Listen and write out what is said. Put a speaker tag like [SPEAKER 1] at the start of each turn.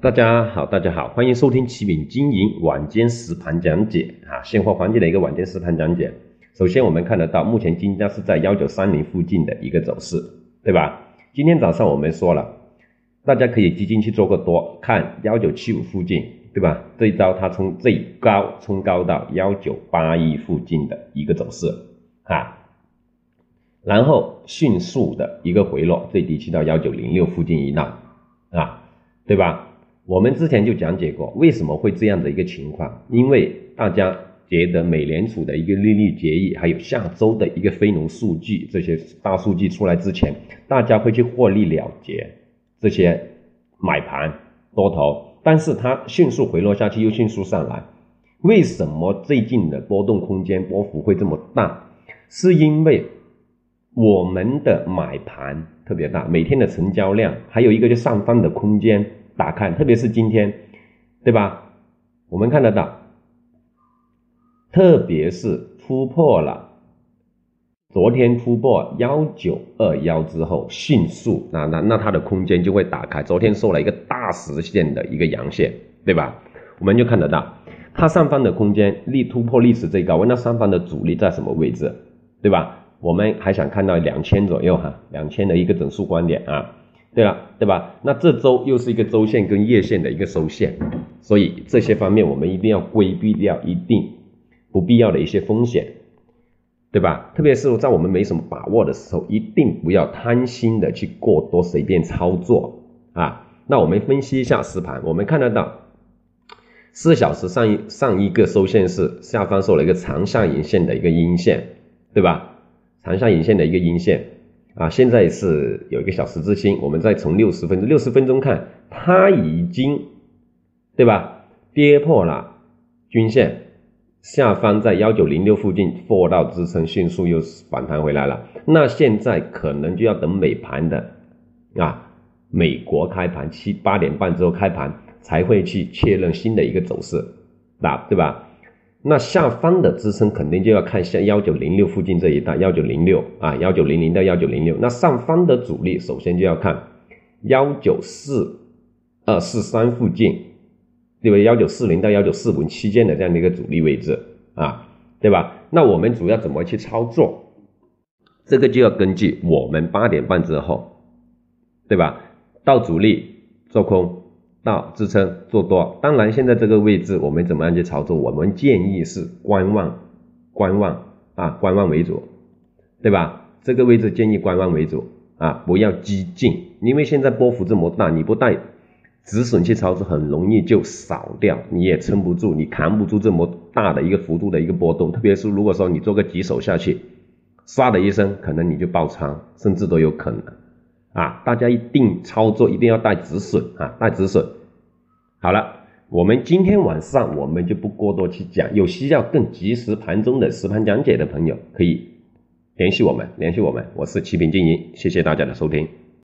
[SPEAKER 1] 大家好，大家好，欢迎收听启敏经营晚间实盘讲解啊，现货黄金的一个晚间实盘讲解。首先我们看得到，目前金价是在幺九三零附近的一个走势，对吧？今天早上我们说了，大家可以基金去做个多，看幺九七五附近，对吧？这一招它从最高冲高到幺九八一附近的一个走势啊，然后迅速的一个回落，最低去到幺九零六附近一浪啊，对吧？我们之前就讲解过，为什么会这样的一个情况？因为大家觉得美联储的一个利率决议，还有下周的一个非农数据这些大数据出来之前，大家会去获利了结这些买盘多头，但是它迅速回落下去，又迅速上来。为什么最近的波动空间波幅会这么大？是因为我们的买盘特别大，每天的成交量，还有一个就上方的空间。打开，特别是今天，对吧？我们看得到，特别是突破了昨天突破幺九二幺之后，迅速那那那它的空间就会打开。昨天收了一个大实线的一个阳线，对吧？我们就看得到，它上方的空间力突破历史最高，问那上方的阻力在什么位置，对吧？我们还想看到两千左右哈，两千的一个整数观点啊。对了，对吧？那这周又是一个周线跟月线的一个收线，所以这些方面我们一定要规避掉一定不必要的一些风险，对吧？特别是在我们没什么把握的时候，一定不要贪心的去过多随便操作啊。那我们分析一下实盘，我们看得到四小时上一上一个收线是下方收了一个长下影线的一个阴线，对吧？长下影线的一个阴线。啊，现在是有一个小十字星，我们再从六十分钟六十分钟看，它已经，对吧？跌破了均线，下方在幺九零六附近破到支撑，迅速又反弹回来了。那现在可能就要等美盘的啊，美国开盘七八点半之后开盘才会去确认新的一个走势，那对吧？那下方的支撑肯定就要看下幺九零六附近这一带，幺九零六啊，幺九零零到幺九零六。那上方的阻力首先就要看幺九四二四三附近，对吧？幺九四零到幺九四五期间的这样的一个阻力位置啊，对吧？那我们主要怎么去操作？这个就要根据我们八点半之后，对吧？到阻力做空。到支撑做多，当然现在这个位置我们怎么样去操作？我们建议是观望，观望啊，观望为主，对吧？这个位置建议观望为主啊，不要激进，因为现在波幅这么大，你不带止损去操作，很容易就扫掉，你也撑不住，你扛不住这么大的一个幅度的一个波动，特别是如果说你做个几手下去，唰的一声，可能你就爆仓，甚至都有可能。啊，大家一定操作一定要带止损啊，带止损。好了，我们今天晚上我们就不过多去讲，有需要更及时盘中的实盘讲解的朋友，可以联系我们，联系我们，我是齐平经营，谢谢大家的收听。